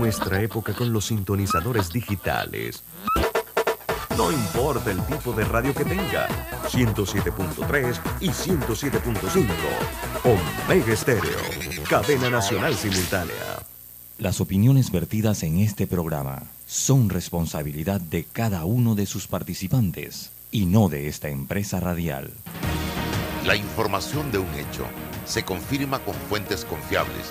Nuestra época con los sintonizadores digitales. No importa el tipo de radio que tenga, 107.3 y 107.5. Omega Estéreo, cadena nacional simultánea. Las opiniones vertidas en este programa son responsabilidad de cada uno de sus participantes y no de esta empresa radial. La información de un hecho se confirma con fuentes confiables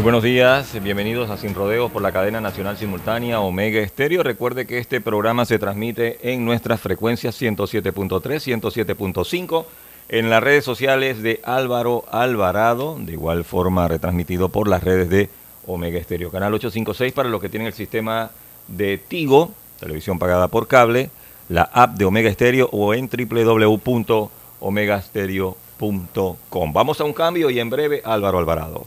Muy buenos días, bienvenidos a Sin Rodeos por la cadena nacional simultánea Omega Estéreo. Recuerde que este programa se transmite en nuestras frecuencias 107.3, 107.5, en las redes sociales de Álvaro Alvarado, de igual forma retransmitido por las redes de Omega Estéreo. Canal 856 para los que tienen el sistema de Tigo, televisión pagada por cable, la app de Omega Estéreo o en www.omegastereo.com. Vamos a un cambio y en breve Álvaro Alvarado.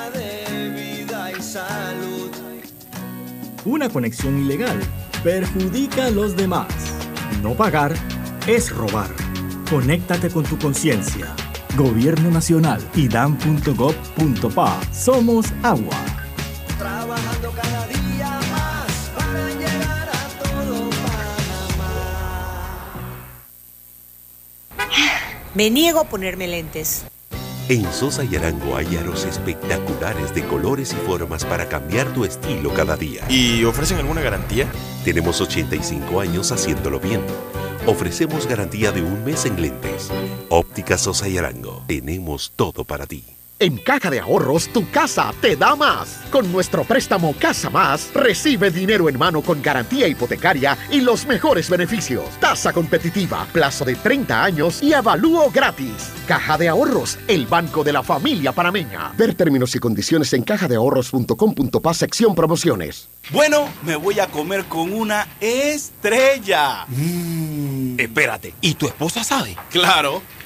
Una conexión ilegal perjudica a los demás. No pagar es robar. Conéctate con tu conciencia. Gobierno Nacional y dan.gov.pa. Somos agua. Trabajando cada día más para llegar a todo Panamá. Me niego a ponerme lentes. En Sosa y Arango hay aros espectaculares de colores y formas para cambiar tu estilo cada día. ¿Y ofrecen alguna garantía? Tenemos 85 años haciéndolo bien. Ofrecemos garantía de un mes en lentes. Óptica Sosa y Arango. Tenemos todo para ti. En Caja de Ahorros, tu casa te da más. Con nuestro préstamo Casa Más, recibe dinero en mano con garantía hipotecaria y los mejores beneficios. Tasa competitiva, plazo de 30 años y avalúo gratis. Caja de Ahorros, el banco de la familia panameña. Ver términos y condiciones en cajadeahorros.com.pa sección promociones. Bueno, me voy a comer con una estrella. Espérate, ¿y tu esposa sabe? Claro,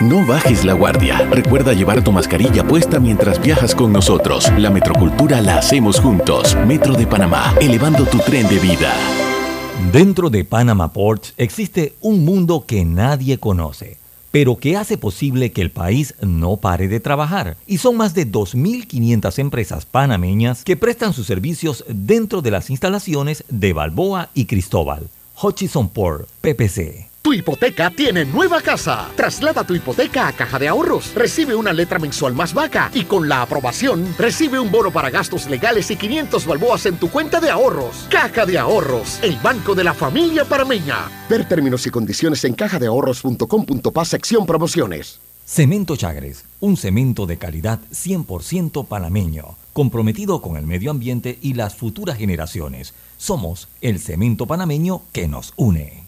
No bajes la guardia. Recuerda llevar tu mascarilla puesta mientras viajas con nosotros. La metrocultura la hacemos juntos. Metro de Panamá, elevando tu tren de vida. Dentro de Panama Ports existe un mundo que nadie conoce, pero que hace posible que el país no pare de trabajar. Y son más de 2.500 empresas panameñas que prestan sus servicios dentro de las instalaciones de Balboa y Cristóbal. Hutchison Port, PPC. Tu hipoteca tiene nueva casa. Traslada tu hipoteca a Caja de Ahorros. Recibe una letra mensual más vaca y con la aprobación recibe un bono para gastos legales y 500 balboas en tu cuenta de ahorros. Caja de Ahorros, el banco de la familia parameña. Ver términos y condiciones en cajadeahorros.com.pa sección promociones. Cemento Chagres, un cemento de calidad 100% panameño, comprometido con el medio ambiente y las futuras generaciones. Somos el cemento panameño que nos une.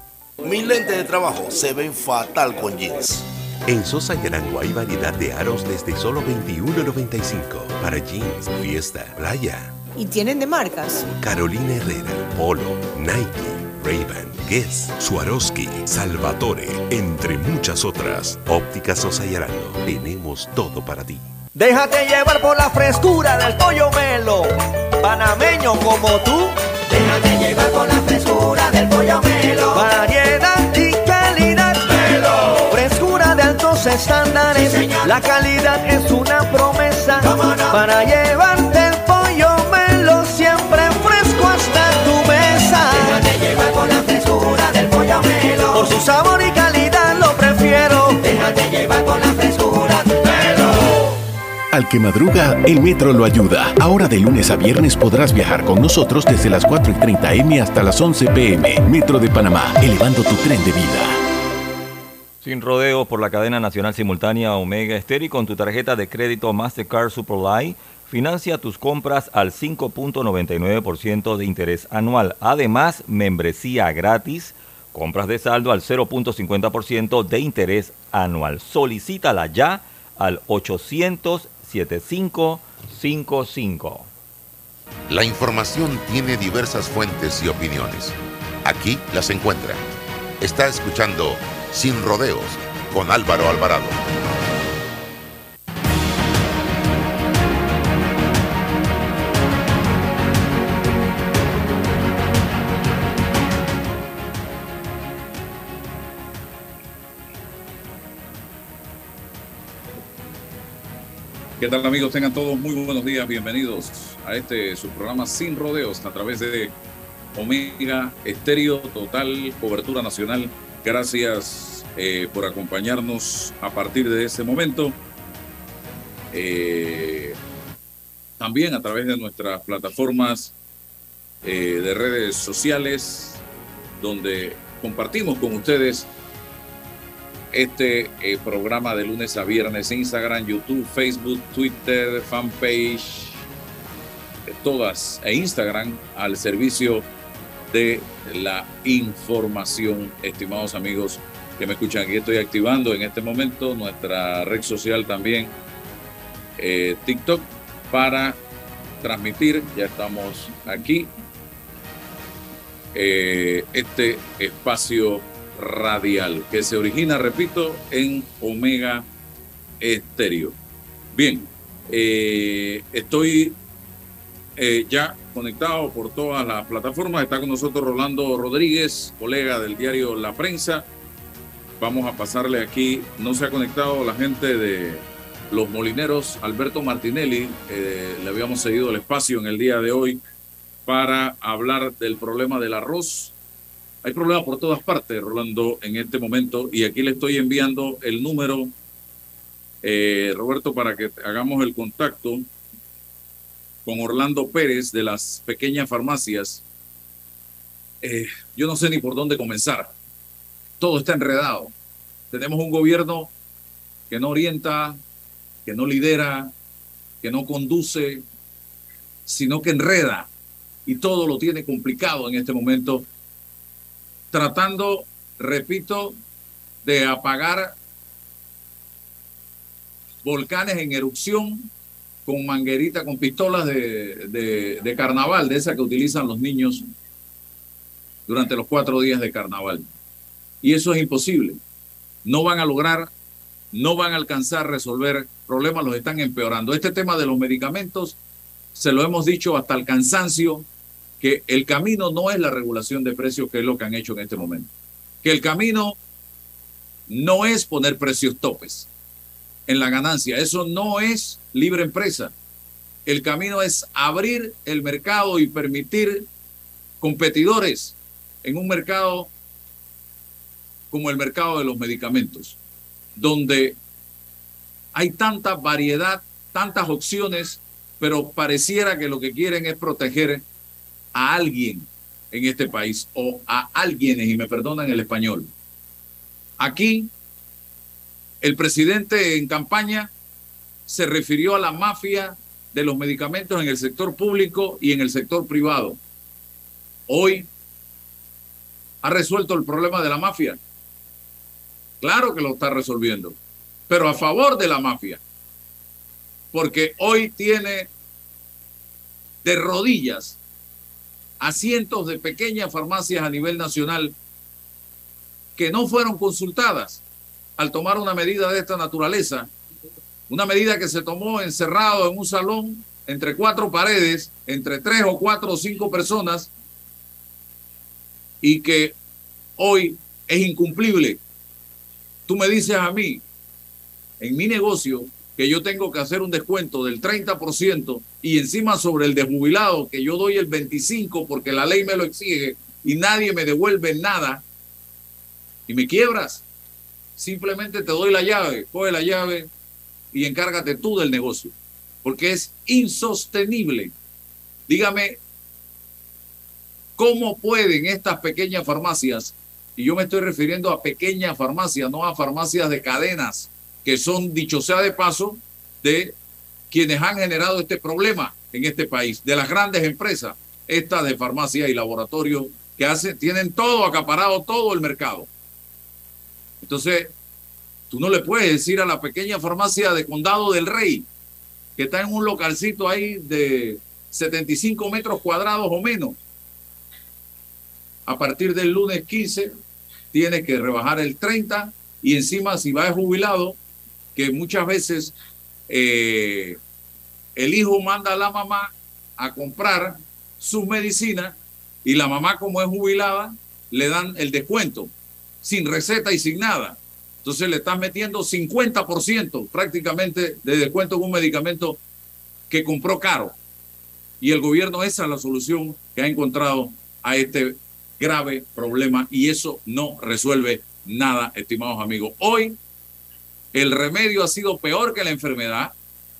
Mis lentes de trabajo se ven fatal con jeans. En Sosa y Arango hay variedad de aros desde solo $21.95 para jeans, fiesta, playa. ¿Y tienen de marcas? Carolina Herrera, Polo, Nike, Ray-Ban, Guess, Swarovski, Salvatore, entre muchas otras. Óptica Sosa y Arango, tenemos todo para ti. Déjate llevar por la frescura del pollo melo, panameño como tú. Déjate llevar por la frescura del pollo melo. Estándares. la calidad es una promesa para llevarte el pollo melo siempre fresco hasta tu mesa. Déjate llevar por la frescura del pollo melo. Por su sabor y calidad lo prefiero. Déjate llevar por la frescura Al que madruga, el metro lo ayuda. Ahora de lunes a viernes podrás viajar con nosotros desde las 4 y 30 M hasta las 11 PM. Metro de Panamá, elevando tu tren de vida. Sin rodeos por la cadena nacional simultánea Omega Estéreo con tu tarjeta de crédito Mastercard Superlight, financia tus compras al 5.99% de interés anual. Además, membresía gratis, compras de saldo al 0.50% de interés anual. Solicítala ya al 800-7555. La información tiene diversas fuentes y opiniones. Aquí las encuentra. Está escuchando Sin Rodeos con Álvaro Alvarado. ¿Qué tal amigos? Tengan todos muy buenos días, bienvenidos a este su programa Sin Rodeos a través de Omega Estéreo, total cobertura nacional. Gracias eh, por acompañarnos a partir de este momento. Eh, también a través de nuestras plataformas eh, de redes sociales, donde compartimos con ustedes este programa de lunes a viernes, Instagram, YouTube, Facebook, Twitter, fanpage, todas, e Instagram al servicio de la información, estimados amigos que me escuchan. Aquí estoy activando en este momento nuestra red social también, eh, TikTok, para transmitir, ya estamos aquí, eh, este espacio radial que se origina, repito, en Omega Estéreo. Bien, eh, estoy eh, ya conectado por todas las plataformas. Está con nosotros Rolando Rodríguez, colega del diario La Prensa. Vamos a pasarle aquí, no se ha conectado la gente de los molineros, Alberto Martinelli, eh, le habíamos seguido el espacio en el día de hoy para hablar del problema del arroz hay problemas por todas partes, Rolando, en este momento, y aquí le estoy enviando el número, eh, Roberto, para que hagamos el contacto con Orlando Pérez de las pequeñas farmacias. Eh, yo no sé ni por dónde comenzar. Todo está enredado. Tenemos un gobierno que no orienta, que no lidera, que no conduce, sino que enreda. Y todo lo tiene complicado en este momento tratando, repito, de apagar volcanes en erupción con manguerita, con pistolas de, de, carnaval, de esas que utilizan los niños durante los cuatro días de carnaval. Y eso es imposible. No van a lograr, no van a alcanzar a resolver problemas, los están empeorando. Este tema de los medicamentos, se lo hemos dicho hasta el cansancio, que el camino no es la regulación de precios, que es lo que han hecho en este momento. Que el camino no es poner precios topes en la ganancia. Eso no es libre empresa. El camino es abrir el mercado y permitir competidores en un mercado como el mercado de los medicamentos, donde hay tanta variedad, tantas opciones, pero pareciera que lo que quieren es proteger a alguien en este país o a alguienes, y me perdonan el español. Aquí, el presidente en campaña se refirió a la mafia de los medicamentos en el sector público y en el sector privado. Hoy ha resuelto el problema de la mafia. Claro que lo está resolviendo, pero a favor de la mafia. Porque hoy tiene de rodillas a cientos de pequeñas farmacias a nivel nacional que no fueron consultadas al tomar una medida de esta naturaleza, una medida que se tomó encerrado en un salón entre cuatro paredes, entre tres o cuatro o cinco personas, y que hoy es incumplible. Tú me dices a mí, en mi negocio, que yo tengo que hacer un descuento del 30% y encima sobre el desjubilado que yo doy el 25% porque la ley me lo exige y nadie me devuelve nada y me quiebras. Simplemente te doy la llave, coge la llave y encárgate tú del negocio porque es insostenible. Dígame, ¿cómo pueden estas pequeñas farmacias, y yo me estoy refiriendo a pequeñas farmacias, no a farmacias de cadenas, que son, dicho sea de paso, de quienes han generado este problema en este país, de las grandes empresas, estas de farmacia y laboratorio, que hacen, tienen todo acaparado, todo el mercado. Entonces, tú no le puedes decir a la pequeña farmacia de Condado del Rey, que está en un localcito ahí de 75 metros cuadrados o menos, a partir del lunes 15 tiene que rebajar el 30 y encima si va jubilado, que muchas veces eh, el hijo manda a la mamá a comprar sus medicinas y la mamá como es jubilada le dan el descuento sin receta y sin nada. Entonces le están metiendo 50% prácticamente de descuento en un medicamento que compró caro. Y el gobierno esa es la solución que ha encontrado a este grave problema y eso no resuelve nada, estimados amigos. Hoy el remedio ha sido peor que la enfermedad.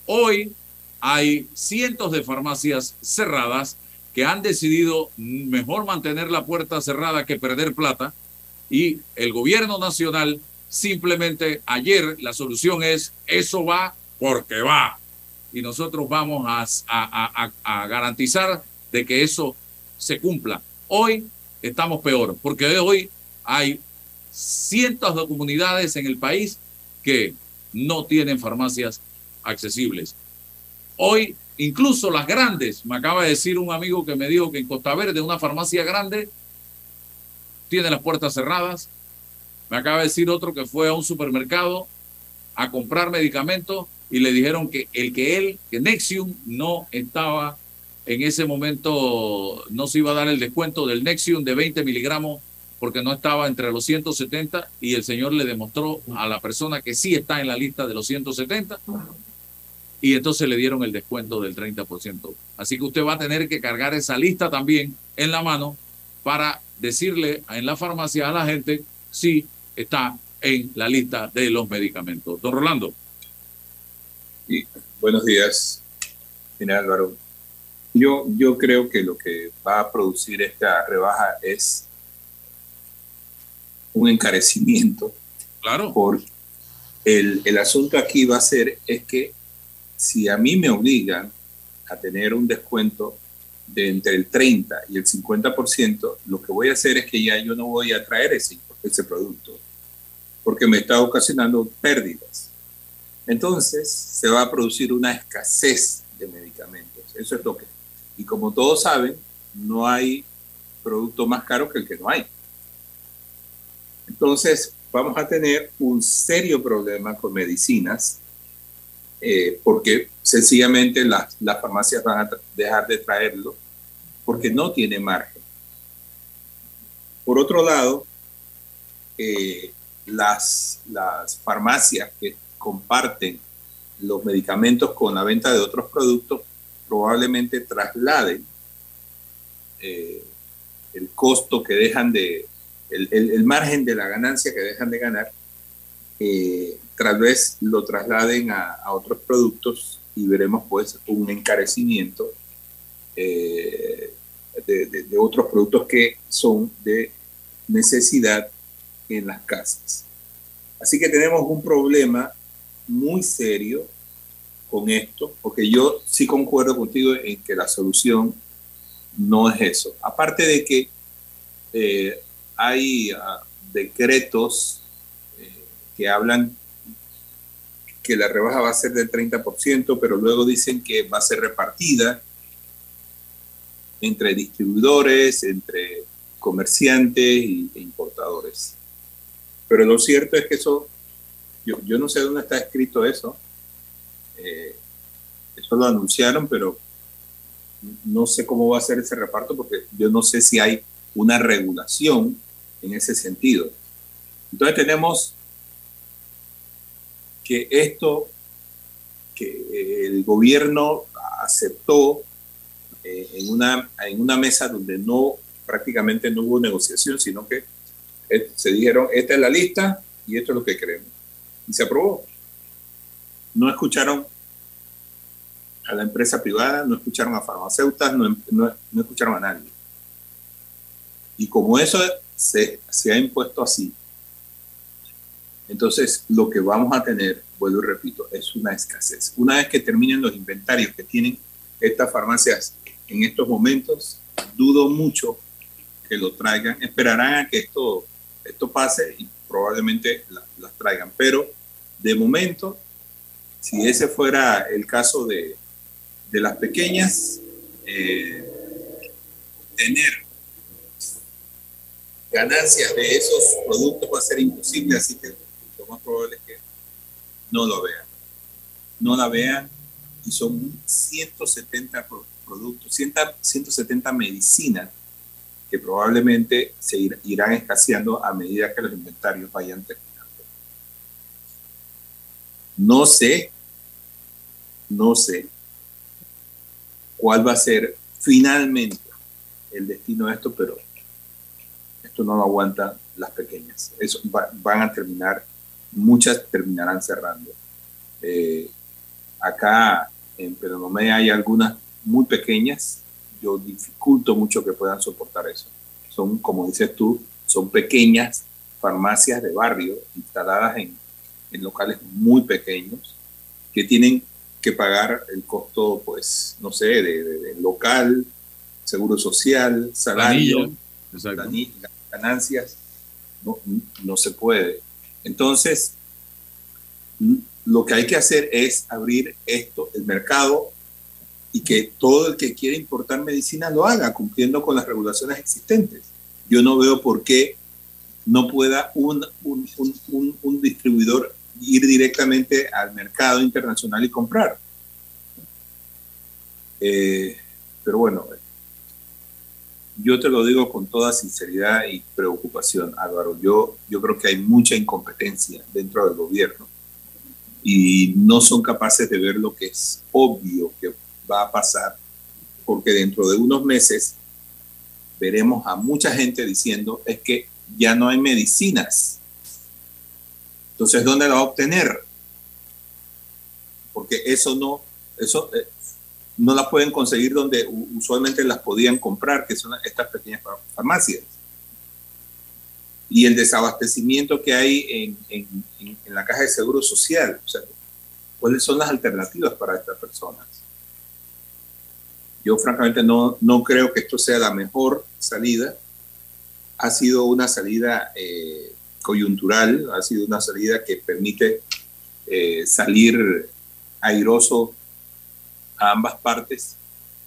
Hoy hay cientos de farmacias cerradas que han decidido mejor mantener la puerta cerrada que perder plata y el gobierno nacional simplemente ayer la solución es eso va porque va y nosotros vamos a, a garantizar de que eso se cumpla. Hoy estamos peor porque hoy hay cientos de comunidades en el país que no tienen farmacias accesibles. Hoy, incluso las grandes, me acaba de decir un amigo que me dijo que en Costa Verde una farmacia grande tiene las puertas cerradas. Me acaba de decir otro que fue a un supermercado a comprar medicamentos y le dijeron que el que él, que Nexium, no estaba en ese momento, no se iba a dar el descuento del Nexium de 20 miligramos porque no estaba entre los 170 y el señor le demostró a la persona que sí está en la lista de los 170 y entonces le dieron el descuento del 30%. Así que usted va a tener que cargar esa lista también en la mano para decirle en la farmacia a la gente si está en la lista de los medicamentos. Don Rolando. buenos días, general Álvaro. Yo, yo creo que lo que va a producir esta rebaja es un encarecimiento. Claro. Por el, el asunto aquí va a ser es que si a mí me obligan a tener un descuento de entre el 30 y el 50%, lo que voy a hacer es que ya yo no voy a traer ese, producto, porque me está ocasionando pérdidas. Entonces se va a producir una escasez de medicamentos. Eso es lo que... Y como todos saben, no hay producto más caro que el que no hay. Entonces, vamos a tener un serio problema con medicinas, eh, porque sencillamente las, las farmacias van a dejar de traerlo porque no tiene margen. Por otro lado, eh, las, las farmacias que comparten los medicamentos con la venta de otros productos probablemente trasladen eh, el costo que dejan de, el, margen de la ganancia que dejan de ganar, eh, tal vez lo trasladen a, otros productos y veremos pues un encarecimiento eh, de, otros productos que son de necesidad en las casas. Así que tenemos un problema muy serio con esto, porque yo sí concuerdo contigo en que la solución no es eso. Aparte de que eh, hay ah, decretos eh, que hablan que la rebaja va a ser del 30%, pero luego dicen que va a ser repartida entre distribuidores, entre comerciantes e importadores. Pero lo cierto es que eso, yo, no sé dónde está escrito eso. Eh, eso lo anunciaron, pero no sé cómo va a ser ese reparto porque yo no sé si hay una regulación en ese sentido. Entonces tenemos que esto que el gobierno aceptó eh, en, una, en una mesa donde no prácticamente no hubo negociación, sino que eh, se dijeron, esta es la lista y esto es lo que queremos. Y se aprobó. No escucharon a la empresa privada, no escucharon a farmacéuticas, no, no, no escucharon a nadie. Y como eso se, se ha impuesto así, entonces lo que vamos a tener, vuelvo y repito, es una escasez. Una vez que terminen los inventarios que tienen estas farmacias en estos momentos, dudo mucho que lo traigan. Esperarán a que esto, esto pase y probablemente las traigan. Pero de momento, si ese fuera el caso de, de las pequeñas, eh, tener ganancias de esos productos va a ser imposible, así que lo más probable es que no lo vean. No la vean y son 170 productos, 170 medicinas que probablemente se irán escaseando a medida que los inventarios vayan terminando. No sé, no sé cuál va a ser finalmente el destino de esto, pero esto no lo aguantan las pequeñas. Eso van a terminar, muchas terminarán cerrando. Eh, acá en Peronomé hay algunas muy pequeñas, yo dificulto mucho que puedan soportar eso. Son, como dices tú, son pequeñas farmacias de barrio instaladas en, en locales muy pequeños que tienen que pagar el costo, pues, no sé, de, local, seguro social, salario, ganancias, no, no se puede. Entonces, lo que hay que hacer es abrir esto, el mercado, y que todo el que quiere importar medicina lo haga cumpliendo con las regulaciones existentes. Yo no veo por qué no pueda un, un, un, un distribuidor ir directamente al mercado internacional y comprar. Eh, pero bueno, yo te lo digo con toda sinceridad y preocupación, Álvaro. Yo, yo creo que hay mucha incompetencia dentro del gobierno y no son capaces de ver lo que es obvio que va a pasar, porque dentro de unos meses veremos a mucha gente diciendo es que ya no hay medicinas entonces, ¿dónde la va a obtener? Porque eso no, eso eh, no la pueden conseguir donde usualmente las podían comprar, que son estas pequeñas farmacias. Y el desabastecimiento que hay en, la caja de seguro social. O sea, ¿cuáles son las alternativas para estas personas? Yo francamente no, no creo que esto sea la mejor salida. Ha sido una salida eh, coyuntural, ha sido una salida que permite eh, salir airoso a ambas partes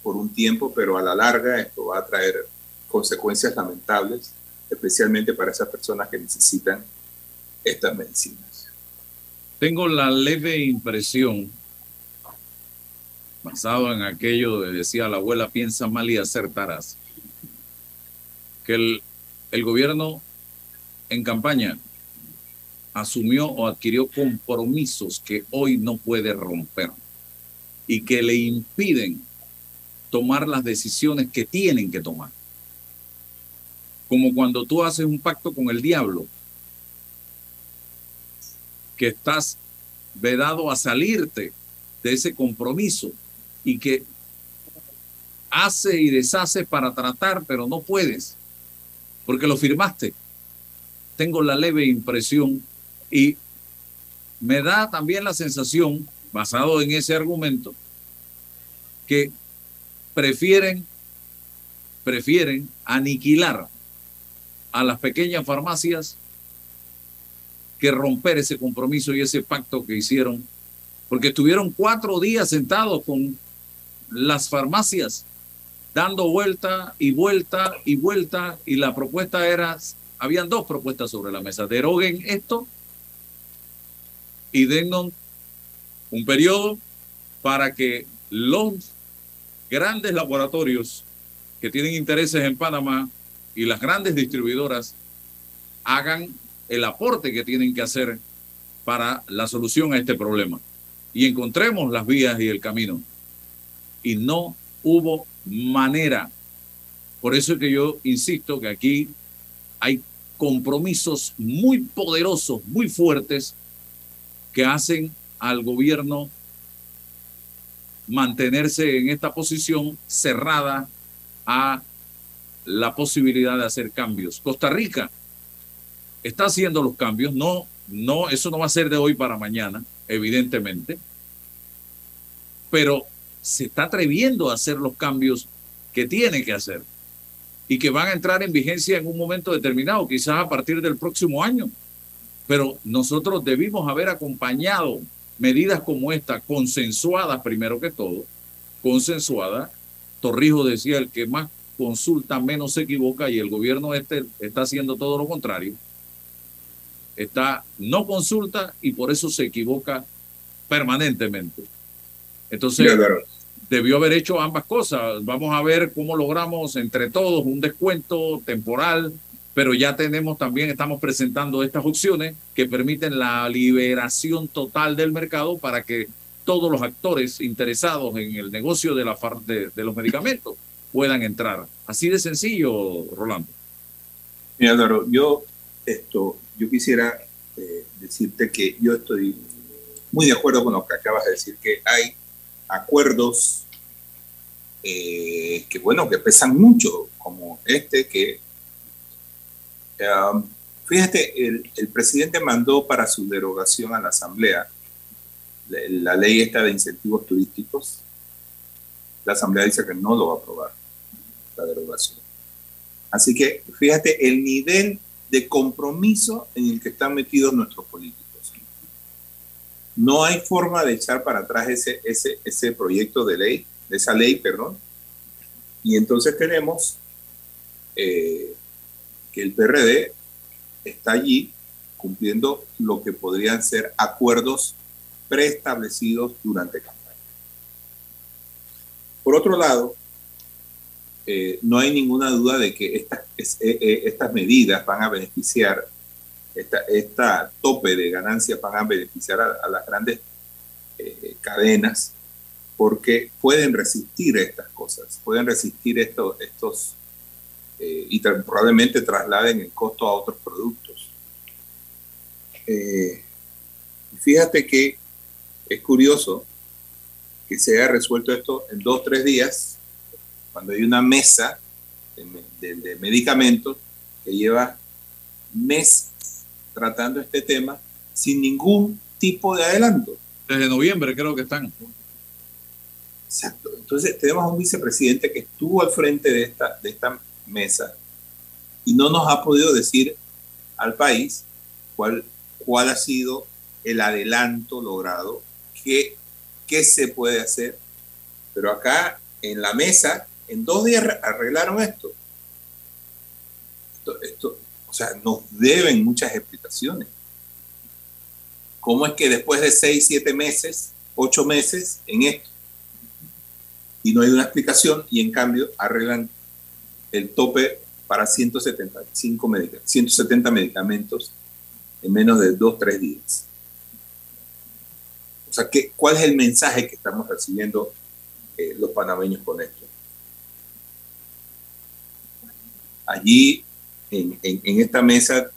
por un tiempo, pero a la larga esto va a traer consecuencias lamentables, especialmente para esas personas que necesitan estas medicinas. Tengo la leve impresión, basado en aquello de decía la abuela, piensa mal y acertarás, que el, el gobierno en campaña asumió o adquirió compromisos que hoy no puede romper y que le impiden tomar las decisiones que tienen que tomar. como cuando tú haces un pacto con el diablo, que estás vedado a salirte de ese compromiso y que hace y deshace para tratar, pero no puedes, porque lo firmaste. Tengo la leve impresión y me da también la sensación, basado en ese argumento, que prefieren, prefieren aniquilar a las pequeñas farmacias que romper ese compromiso y ese pacto que hicieron, porque estuvieron cuatro días sentados con las farmacias, dando vuelta y vuelta y vuelta, y la propuesta era, habían dos propuestas sobre la mesa, deroguen esto y dennos un periodo para que los grandes laboratorios que tienen intereses en Panamá y las grandes distribuidoras hagan el aporte que tienen que hacer para la solución a este problema y encontremos las vías y el camino. Y no hubo manera. Por eso es que yo insisto que aquí hay compromisos muy poderosos, muy fuertes, que hacen al gobierno mantenerse en esta posición cerrada a la posibilidad de hacer cambios. Costa Rica está haciendo los cambios, no, no, eso no va a ser de hoy para mañana, evidentemente, pero se está atreviendo a hacer los cambios que tiene que hacer y que van a entrar en vigencia en un momento determinado, quizás a partir del próximo año. Pero nosotros debimos haber acompañado medidas como esta, consensuadas primero que todo, consensuadas. Torrijos decía, el que más consulta menos se equivoca y el gobierno este está haciendo todo lo contrario está no consulta y por eso se equivoca permanentemente. Entonces, debió haber hecho ambas cosas. Vamos a ver cómo logramos entre todos un descuento temporal, pero ya tenemos también, estamos presentando estas opciones que permiten la liberación total del mercado para que todos los actores interesados en el negocio de, la, de, de los medicamentos puedan entrar. Así de sencillo, Rolando. Mira, yo esto, yo quisiera eh, decirte que yo estoy muy de acuerdo con lo que acabas de decir, que hay acuerdos eh, que, bueno, que pesan mucho, como este que, um, fíjate, el, presidente mandó para su derogación a la Asamblea la, la ley esta de incentivos turísticos. La Asamblea dice que no lo va a aprobar, la derogación. Así que fíjate el nivel de compromiso en el que están metidos nuestros políticos. No hay forma de echar para atrás ese, ese, ese proyecto de ley, esa ley, perdón. Y entonces tenemos eh, que el PRD está allí cumpliendo lo que podrían ser acuerdos preestablecidos durante campaña. Por otro lado, eh, no hay ninguna duda de que estas, eh, estas medidas van a beneficiar, esta, tope de ganancias van a beneficiar a, las grandes cadenas porque pueden resistir estas cosas, pueden resistir estos, estos y probablemente trasladen el costo a otros productos. fíjate que es curioso que se haya resuelto esto en dos, tres días cuando hay una mesa de, medicamentos que lleva meses tratando este tema sin ningún tipo de adelanto. Desde noviembre creo que están. Exacto. Entonces tenemos a un vicepresidente que estuvo al frente de esta, de esta mesa y no nos ha podido decir al país cuál, cuál ha sido el adelanto logrado, qué, qué se puede hacer. Pero acá en la mesa en dos días arreglaron esto. esto. Sea, nos deben muchas explicaciones. ¿Cómo es que después de seis, siete meses, ocho meses en esto, y no hay una explicación, y en cambio arreglan el tope para 175 170 medicamentos en menos de dos, tres días? O sea, ¿qué, ¿cuál es el mensaje que estamos recibiendo eh, los panameños con esto? Allí en, esta mesa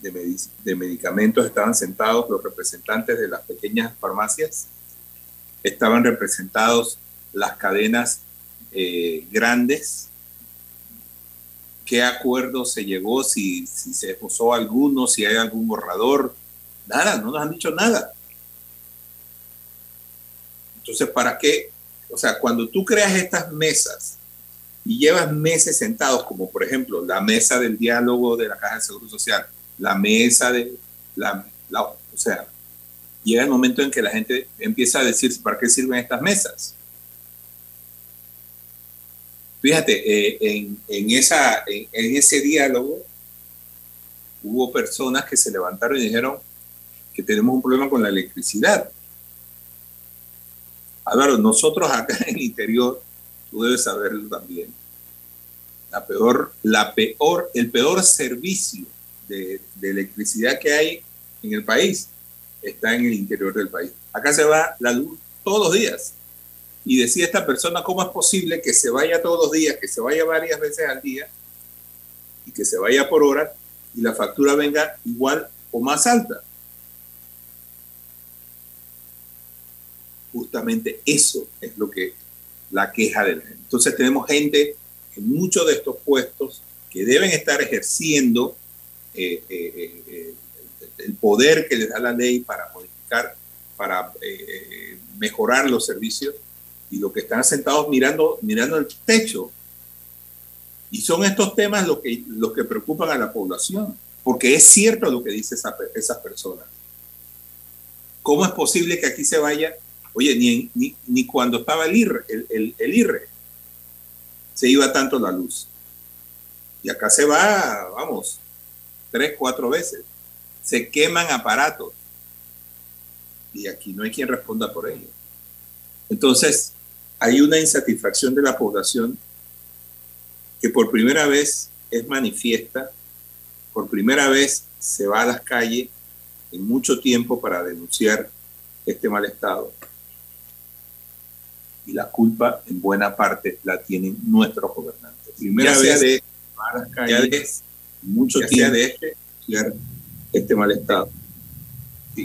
de, medicamentos estaban sentados los representantes de las pequeñas farmacias, estaban representados las cadenas eh, grandes, qué acuerdo se llegó, si, se esbozó alguno, si hay algún borrador, nada, no nos han dicho nada. Entonces, ¿para qué? O sea, cuando tú creas estas mesas y llevas meses sentados, como por ejemplo la mesa del diálogo de la Caja de Seguro Social, la mesa de la, o sea, llega el momento en que la gente empieza a decir para qué sirven estas mesas. Fíjate, eh, en, en, esa, en, ese diálogo hubo personas que se levantaron y dijeron que tenemos un problema con la electricidad. Álvaro, nosotros acá en el interior, tú debes saberlo también, la peor, la peor, el peor servicio de, electricidad que hay en el país está en el interior del país. Acá se va la luz todos los días. Y decía esta persona, ¿cómo es posible que se vaya todos los días, que se vaya varias veces al día y que se vaya por hora y la factura venga igual o más alta? Justamente eso es lo que la queja de la gente. Entonces tenemos gente en muchos de estos puestos que deben estar ejerciendo eh, eh, eh, el poder que les da la ley para modificar, para mejorar los servicios, y lo que están sentados mirando, mirando el techo. Y son estos temas los que, los que preocupan a la población, porque es cierto lo que dice esa, esas personas. ¿Cómo es posible que aquí se vaya? Oye, ni, ni, ni cuando estaba el IRRE, el, IRRE, se iba tanto la luz. Y acá se va, vamos, tres, cuatro veces. Se queman aparatos. Y aquí no hay quien responda por ello. Entonces, hay una insatisfacción de la población que por primera vez es manifiesta, por primera vez se va a las calles en mucho tiempo para denunciar este mal estado. Y la culpa en buena parte la tienen nuestros gobernantes. Primera vez de, a las calles mucho tiempo de este, este mal estado.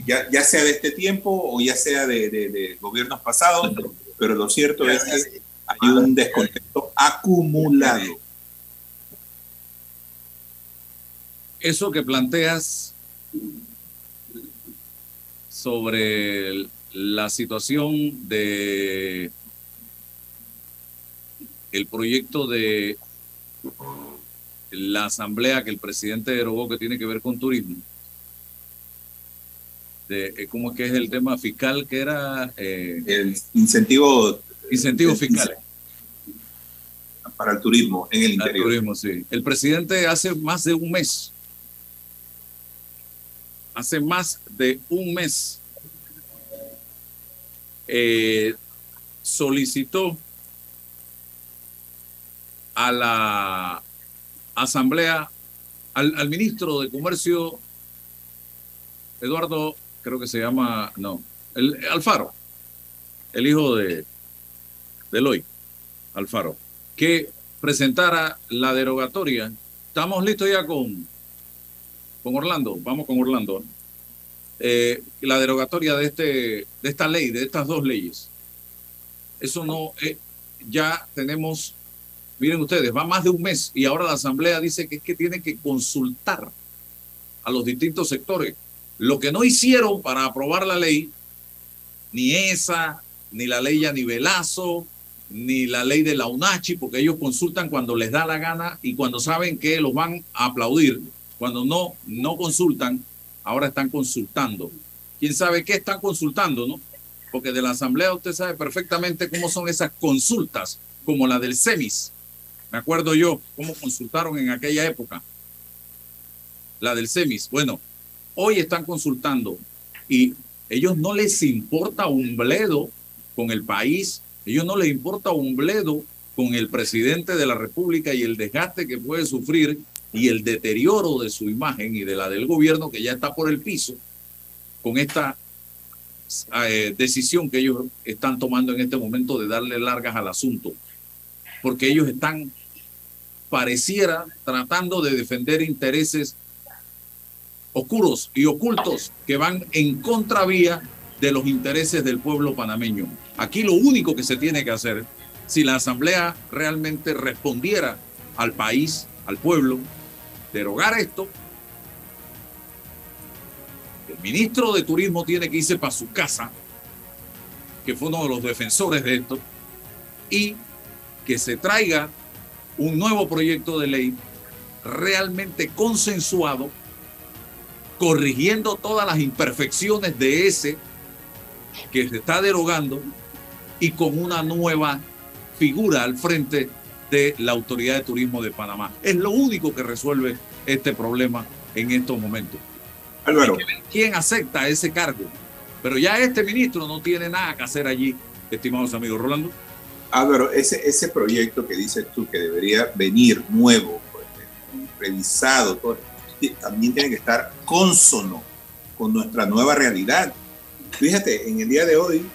Ya, ya sea de este tiempo o ya sea de, de, gobiernos pasados, pero lo cierto es que hay un descontento acumulado. Eso que planteas sobre la situación de el proyecto de la asamblea que el presidente derogó que tiene que ver con turismo. De, eh, ¿Cómo es que es el tema fiscal que era? Eh, el incentivo. Incentivos fiscales. Para el turismo en el interior. El turismo, sí. El presidente hace más de un mes, hace más de un mes, eh, solicitó a la asamblea al, ministro de Comercio, Eduardo, creo que se llama, no, Alfaro, el hijo de, de Eloy, Alfaro, que presentara la derogatoria. Estamos listos ya con, con Orlando, vamos con Orlando. Eh, la derogatoria de, este, de esta ley, de estas dos leyes. Eso no, eh, ya tenemos Miren ustedes, va más de un mes y ahora la Asamblea dice que es que tiene que consultar a los distintos sectores. Lo que no hicieron para aprobar la ley, ni esa, ni la ley Yanivelazo, ni la ley de la UNACHI, porque ellos consultan cuando les da la gana y cuando saben que los van a aplaudir. Cuando no, no consultan, ahora están consultando. ¿Quién sabe qué están consultando, no? Porque de la Asamblea usted sabe perfectamente cómo son esas consultas, como la del CEMIS, me acuerdo yo cómo consultaron en aquella época. La del CEMIS. Bueno, hoy están consultando y ellos no les importa un bledo con el país, ellos no les importa un bledo con el presidente de la República y el desgaste que puede sufrir y el deterioro de su imagen y de la del gobierno que ya está por el piso con esta eh, decisión que ellos están tomando en este momento de darle largas al asunto, porque ellos están pareciera tratando de defender intereses oscuros y ocultos que van en contravía de los intereses del pueblo panameño. Aquí lo único que se tiene que hacer, si la Asamblea realmente respondiera al país, al pueblo, derogar esto, el ministro de Turismo tiene que irse para su casa, que fue uno de los defensores de esto, y que se traiga un nuevo proyecto de ley realmente consensuado, corrigiendo todas las imperfecciones de ese que se está derogando y con una nueva figura al frente de la Autoridad de Turismo de Panamá. Es lo único que resuelve este problema en estos momentos. Álvaro. ¿Quién acepta ese cargo? Pero ya este ministro no tiene nada que hacer allí, estimados amigos. Rolando. Álvaro, ese, ese proyecto que dices tú que debería venir nuevo, pues, revisado, también tiene que estar consono con nuestra nueva realidad. Fíjate, en el día de hoy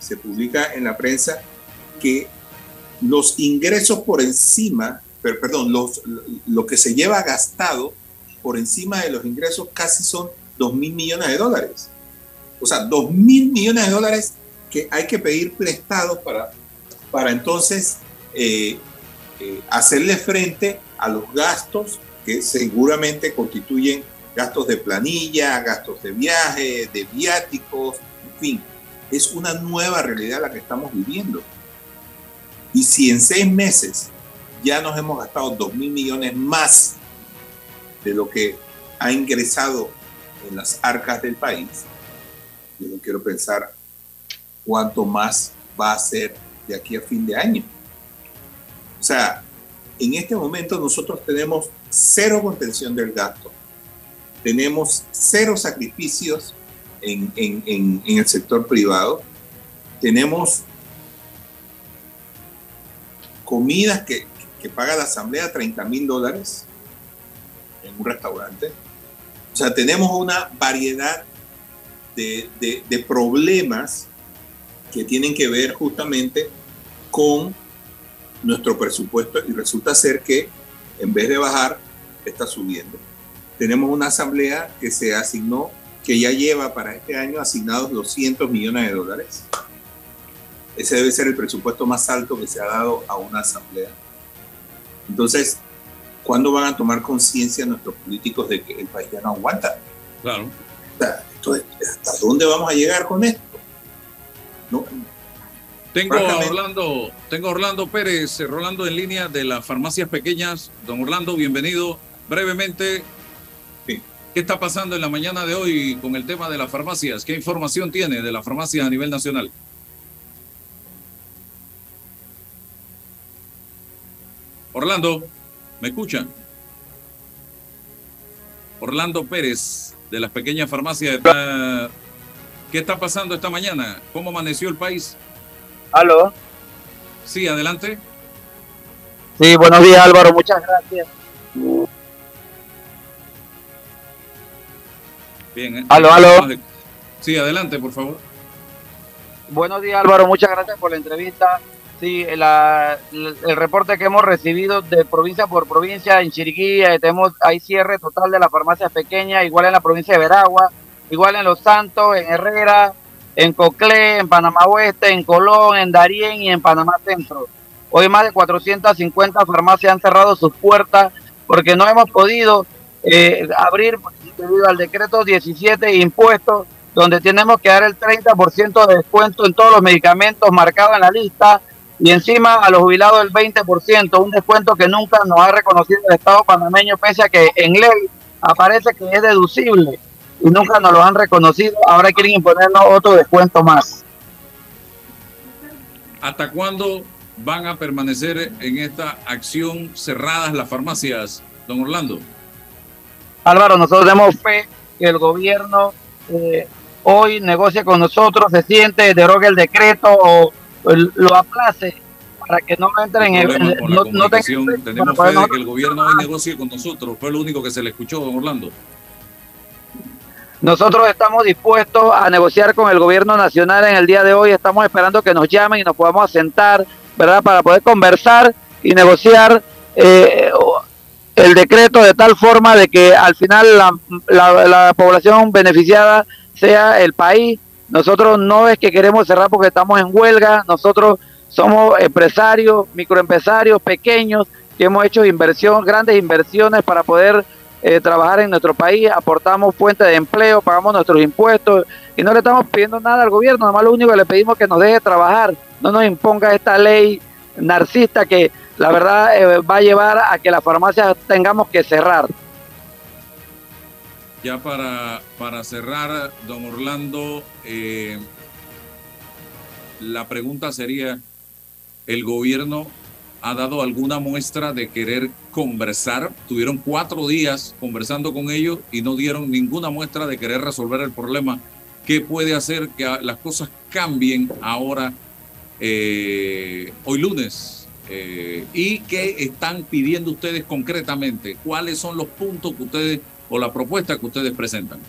se publica en la prensa que los ingresos por encima, perdón, los, lo que se lleva gastado por encima de los ingresos casi son 2 mil millones de dólares. O sea, 2 mil millones de dólares que hay que pedir prestados para, para entonces eh, eh, hacerle frente a los gastos que seguramente constituyen gastos de planilla, gastos de viaje, de viáticos, en fin. Es una nueva realidad la que estamos viviendo. Y si en seis meses ya nos hemos gastado 2 mil millones más de lo que ha ingresado en las arcas del país, yo no quiero pensar cuánto más va a ser de aquí a fin de año. O sea, en este momento nosotros tenemos cero contención del gasto, tenemos cero sacrificios en, en el sector privado, tenemos comidas que, que paga la asamblea 30 mil dólares en un restaurante. O sea, tenemos una variedad de, de, problemas que tienen que ver justamente con nuestro presupuesto y resulta ser que en vez de bajar, está subiendo. Tenemos una asamblea que se asignó, que ya lleva para este año asignados 200 millones de dólares ese debe ser el presupuesto más alto que se ha dado a una asamblea. Entonces, ¿cuándo van a tomar conciencia nuestros políticos de que el país ya no aguanta? Claro. ¿hasta dónde vamos a llegar con esto? ¿No? Tengo a Orlando, tengo Orlando Pérez, Rolando en línea de las farmacias pequeñas. Don Orlando, bienvenido. Brevemente, ¿qué está pasando en la mañana de hoy con el tema de las farmacias? ¿Qué información tiene de las farmacias a nivel nacional? Orlando, ¿me escuchan? Orlando Pérez, de las pequeñas farmacias. De... ¿Qué está pasando esta mañana? ¿Cómo amaneció el país? ¿Aló? Sí, adelante. Sí, buenos días Álvaro, muchas gracias. Bien. ¿eh? ¿Aló, aló? Sí, adelante, por favor. Buenos días Álvaro, muchas gracias por la entrevista. Sí, la, el, reporte que hemos recibido de provincia por provincia en Chiriquí, eh, tenemos, hay cierre total de las farmacias pequeñas, igual en la provincia de Veragua, igual en Los Santos, en Herrera, en Coclé, en Panamá Oeste, en Colón, en Darién y en Panamá Centro. Hoy más de 450 farmacias han cerrado sus puertas porque no hemos podido eh, abrir debido al decreto 17 de impuestos, donde tenemos que dar el 30% de descuento en todos los medicamentos marcados en la lista y encima a los jubilados el 20%, un descuento que nunca nos ha reconocido el Estado panameño, pese a que en ley aparece que es deducible y nunca nos lo han reconocido, ahora quieren imponernos otro descuento más. ¿Hasta cuándo van a permanecer en esta acción cerradas las farmacias, don Orlando? Álvaro, nosotros tenemos fe que el gobierno eh, hoy negocie con nosotros, se siente, derogue el decreto o lo aplace para que no entren en el. No, no tenemos fe de que el gobierno hoy negocie con nosotros. Fue lo único que se le escuchó, don Orlando. Nosotros estamos dispuestos a negociar con el gobierno nacional en el día de hoy. Estamos esperando que nos llamen y nos podamos sentar, ¿verdad? Para poder conversar y negociar eh, el decreto de tal forma de que al final la, la, población beneficiada sea el país. Nosotros no es que queremos cerrar porque estamos en huelga, nosotros somos empresarios, microempresarios pequeños que hemos hecho inversión, grandes inversiones para poder eh, trabajar en nuestro país, aportamos fuentes de empleo, pagamos nuestros impuestos y no le estamos pidiendo nada al gobierno, nomás lo único que le pedimos es que nos deje trabajar, no nos imponga esta ley narcista que la verdad eh, va a llevar a que las farmacias tengamos que cerrar. Ya para, para cerrar, don Orlando, eh, la pregunta sería, ¿el gobierno ha dado alguna muestra de querer conversar. Tuvieron cuatro días conversando con ellos y no dieron ninguna muestra de querer resolver el problema. ¿Qué puede hacer que las cosas cambien ahora, eh, hoy lunes? Eh, ¿Y qué están pidiendo ustedes concretamente? ¿Cuáles son los puntos que ustedes o la propuesta que ustedes presentan?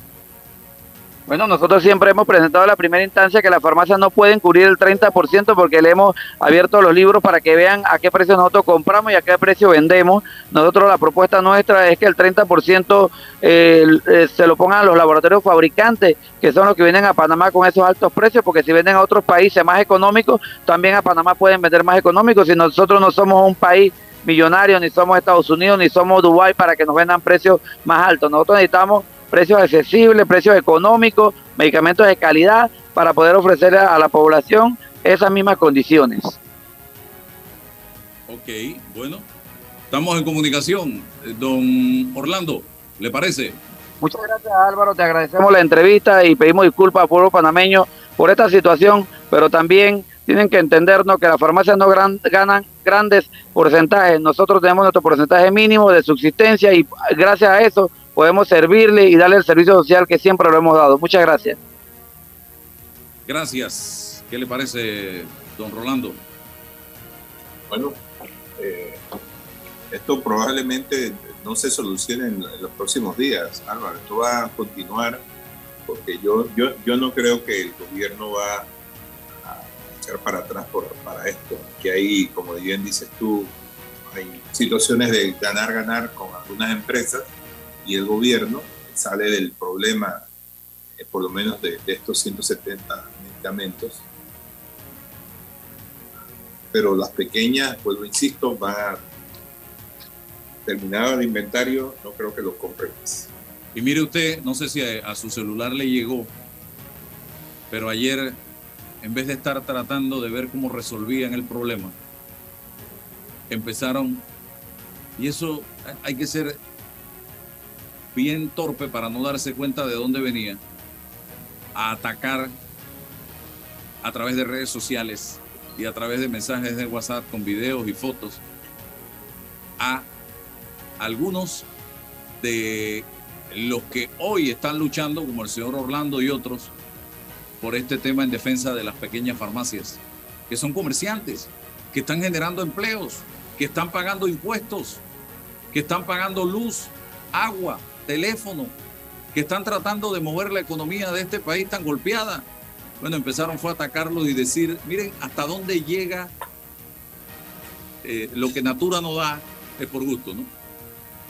Bueno, nosotros siempre hemos presentado la primera instancia que las farmacias no pueden cubrir el 30% porque le hemos abierto los libros para que vean a qué precio nosotros compramos y a qué precio vendemos. Nosotros la propuesta nuestra es que el 30% eh, eh, se lo pongan a los laboratorios fabricantes, que son los que vienen a Panamá con esos altos precios, porque si venden a otros países más económicos, también a Panamá pueden vender más económicos. Si nosotros no somos un país millonario, ni somos Estados Unidos, ni somos Dubái para que nos vendan precios más altos. Nosotros necesitamos precios accesibles, precios económicos, medicamentos de calidad para poder ofrecer a, la población esas mismas condiciones. Ok, bueno, estamos en comunicación. Eh, don Orlando, ¿le parece? Muchas gracias Álvaro, te agradecemos la entrevista y pedimos disculpas al pueblo panameño por esta situación, pero también tienen que entendernos que las farmacias no ganan grandes porcentajes, nosotros tenemos nuestro porcentaje mínimo de subsistencia y gracias a eso podemos servirle y darle el servicio social que siempre lo hemos dado. Muchas gracias. Gracias. ¿Qué le parece, don Rolando? Bueno, eh, esto probablemente no se solucione en los próximos días, Álvaro. Esto va a continuar porque yo, yo, yo no creo que el gobierno va a echar para atrás por, para esto. Que hay, como bien dices tú, hay situaciones de ganar, ganar con algunas empresas y el gobierno sale del problema, eh, por lo menos de, estos 170 medicamentos. Pero las pequeñas, vuelvo, insisto, van a terminar el inventario, no creo que lo compren más. Y mire usted, no sé si a, su celular le llegó, pero ayer, en vez de estar tratando de ver cómo resolvían el problema, empezaron, y eso hay que ser bien torpe para no darse cuenta de dónde venía, a atacar a través de redes sociales y a través de mensajes de WhatsApp con videos y fotos a algunos de los que hoy están luchando, como el señor Orlando y otros, por este tema en defensa de las pequeñas farmacias, que son comerciantes, que están generando empleos, que están pagando impuestos, que están pagando luz, agua, teléfono, que están tratando de mover la economía de este país tan golpeada. Bueno, empezaron fue a atacarlos y decir, miren, hasta dónde llega eh, lo que Natura no da, es por gusto, ¿no?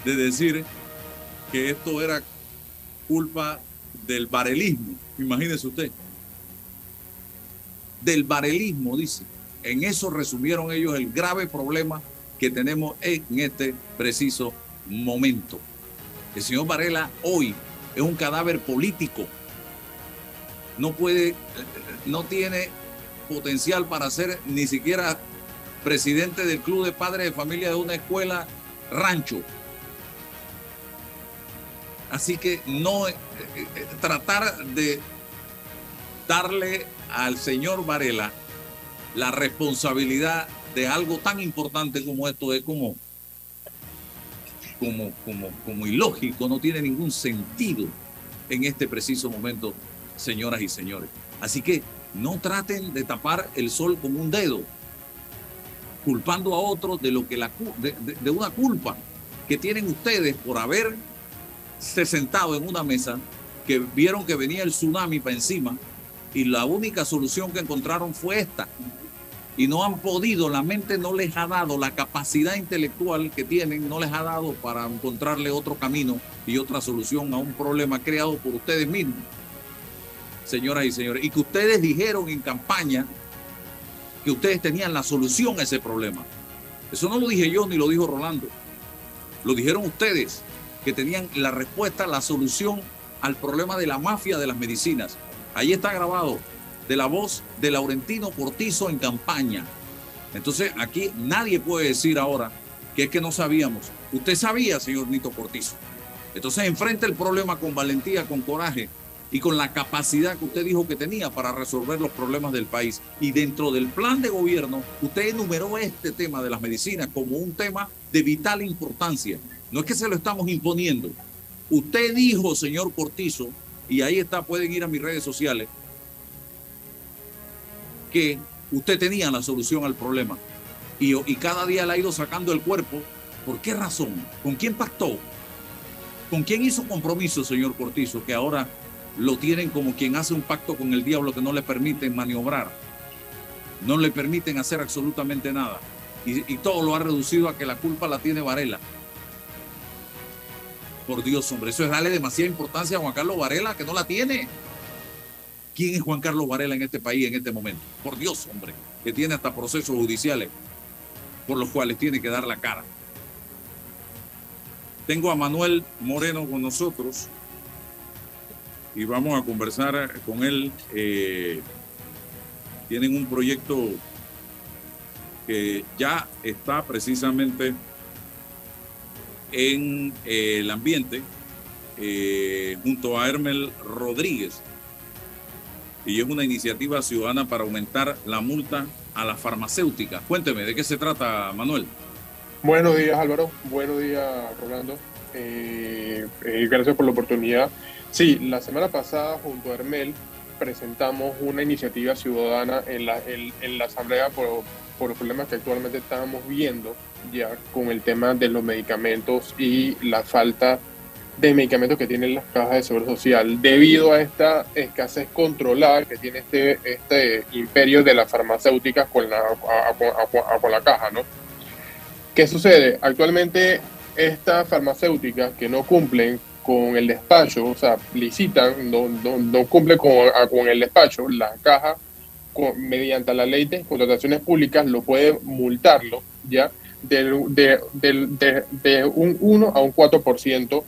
De decir que esto era culpa del barelismo, imagínese usted. Del barelismo, dice. En eso resumieron ellos el grave problema que tenemos en este preciso momento. El señor Varela hoy es un cadáver político. No puede, no tiene potencial para ser ni siquiera presidente del club de padres de familia de una escuela rancho. Así que no eh, eh, tratar de darle al señor Varela la responsabilidad de algo tan importante como esto es como como, como, como ilógico, no tiene ningún sentido en este preciso momento, señoras y señores. Así que no traten de tapar el sol con un dedo, culpando a otros de, la, de, una culpa que tienen ustedes por haber se sentado en una mesa que vieron que venía el tsunami para encima y la única solución que encontraron fue esta. Y no han podido, la mente no les ha dado, la capacidad intelectual que tienen no les ha dado para encontrarle otro camino y otra solución a un problema creado por ustedes mismos, señoras y señores, y que ustedes dijeron en campaña que ustedes tenían la solución a ese problema. Eso no lo dije yo ni lo dijo Rolando, lo dijeron ustedes, que tenían la respuesta, la solución al problema de la mafia de las medicinas. Ahí está grabado de la voz de Laurentino Cortizo en campaña. Entonces aquí nadie puede decir ahora que es que no sabíamos. Usted sabía, señor Nito Cortizo. Entonces enfrenta el problema con valentía, con coraje y con la capacidad que usted dijo que tenía para resolver los problemas del país. Y dentro del plan de gobierno, usted enumeró este tema de las medicinas como un tema de vital importancia. No es que se lo estamos imponiendo. Usted dijo, señor Cortizo, y ahí está, pueden ir a mis redes sociales, que usted tenía la solución al problema y, y cada día le ha ido sacando el cuerpo. ¿Por qué razón? ¿Con quién pactó? ¿Con quién hizo compromiso, señor Cortizo, que ahora lo tienen como quien hace un pacto con el diablo que no le permiten maniobrar? No le permiten hacer absolutamente nada. Y, y todo lo ha reducido a que la culpa la tiene Varela. Por Dios, hombre, eso es darle demasiada importancia a Juan Carlos Varela, que no la tiene. ¿Quién es Juan Carlos Varela en este país en este momento? Por Dios, hombre, que tiene hasta procesos judiciales por los cuales tiene que dar la cara. Tengo a Manuel Moreno con nosotros y vamos a conversar con él. Eh, tienen un proyecto que ya está precisamente en el ambiente eh, junto a Hermel Rodríguez y es una iniciativa ciudadana para aumentar la multa a las farmacéuticas. Cuénteme, ¿de qué se trata, Manuel? Buenos días, Álvaro. Buenos días, Rolando. Eh, eh, gracias por la oportunidad. Sí, la semana pasada, junto a Hermel, presentamos una iniciativa ciudadana en la, en, la Asamblea por, por los problemas que actualmente estamos viendo ya con el tema de los medicamentos y la falta de medicamentos que tienen las cajas de seguro social debido a esta escasez controlada que tiene este, este imperio de las farmacéuticas con la, con la caja, ¿no? ¿Qué sucede? Actualmente estas farmacéuticas que no cumplen con el despacho, o sea, licitan, no, no, no cumplen con, con, el despacho, la caja, mediante la ley de contrataciones públicas, lo puede multarlo, ¿ya? De, de, de, de un 1 a un 4%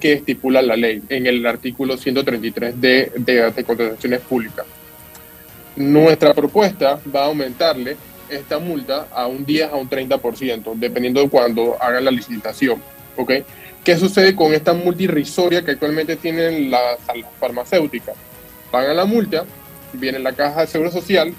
que estipula la ley en el artículo 133 de, de, contrataciones públicas. Nuestra propuesta va a aumentarle esta multa a un 10 a un 30%, dependiendo de cuando hagan la licitación. ¿ok? ¿Qué sucede con esta multa irrisoria que actualmente tienen las, las farmacéuticas? Pagan la multa, viene la caja de seguro social,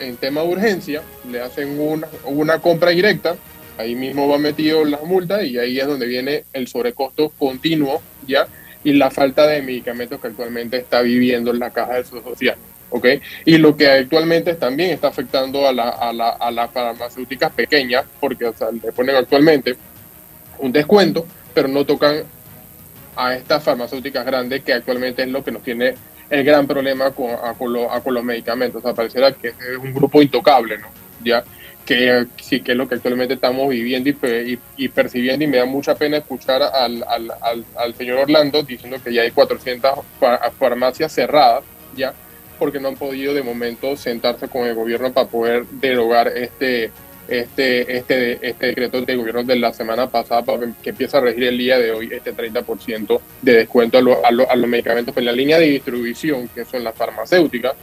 en tema de urgencia, le hacen una, una compra directa, Ahí mismo va metido las multas y ahí es donde viene el sobrecosto continuo, ¿ya? Y la falta de medicamentos que actualmente está viviendo en la caja de su social. ¿ok? Y lo que actualmente también está afectando a, la, las farmacéuticas pequeñas, porque o le ponen actualmente un descuento, pero no tocan a estas farmacéuticas grandes, que actualmente es lo que nos tiene el gran problema con los medicamentos. O sea, pareciera que es un grupo intocable, ¿no? ¿Ya? Que sí que es lo que actualmente estamos viviendo y, percibiendo y me da mucha pena escuchar al, señor Orlando diciendo que ya hay 400 farmacias cerradas ya porque no han podido de momento sentarse con el gobierno para poder derogar este este este este decreto de gobierno de la semana pasada que empieza a regir el día de hoy este 30% de descuento a, a, los medicamentos. En la línea de distribución que son las farmacéuticas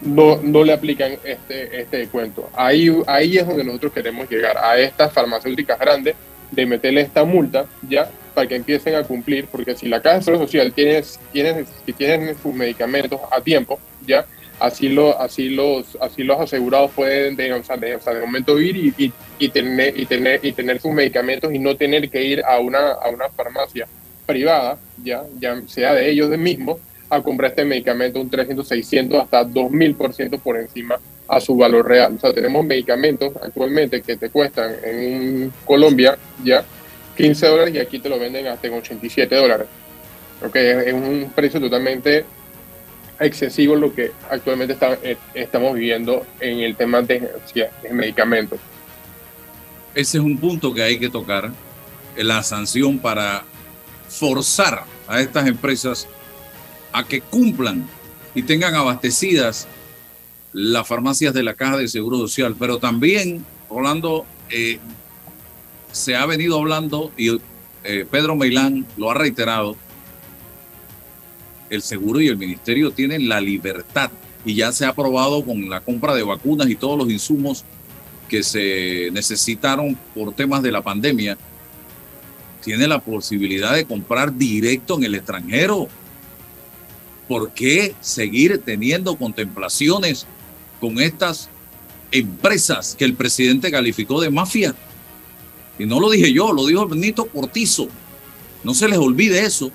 no, no le aplican este, este cuento. Ahí, ahí es donde nosotros queremos llegar, a estas farmacéuticas grandes, de meterle esta multa, ya, para que empiecen a cumplir, porque si la Caja de Seguro Social tiene, tiene, si tienen sus medicamentos a tiempo, ya, así, lo, así, los, así los asegurados pueden de, o sea, de, momento ir y, y, tener, y, tener, y tener sus medicamentos y no tener que ir a una, a una farmacia privada, ya, ya sea de ellos mismos, a comprar este medicamento un 300, 600, hasta 2000% por encima a su valor real. O sea, tenemos medicamentos actualmente que te cuestan en Colombia ya 15 dólares y aquí te lo venden hasta en 87 dólares. Okay, es un precio totalmente excesivo lo que actualmente eh, estamos viviendo en el tema de, de medicamentos. Ese es un punto que hay que tocar, la sanción para forzar a estas empresas a que cumplan y tengan abastecidas las farmacias de la Caja de Seguro Social. Pero también, Rolando, eh, se ha venido hablando y eh, Pedro Meilán lo ha reiterado, el seguro y el ministerio tienen la libertad y ya se ha aprobado con la compra de vacunas y todos los insumos que se necesitaron por temas de la pandemia, tiene la posibilidad de comprar directo en el extranjero. ¿Por qué seguir teniendo contemplaciones con estas empresas que el presidente calificó de mafia? Y no lo dije yo, lo dijo Benito Cortizo. No se les olvide eso.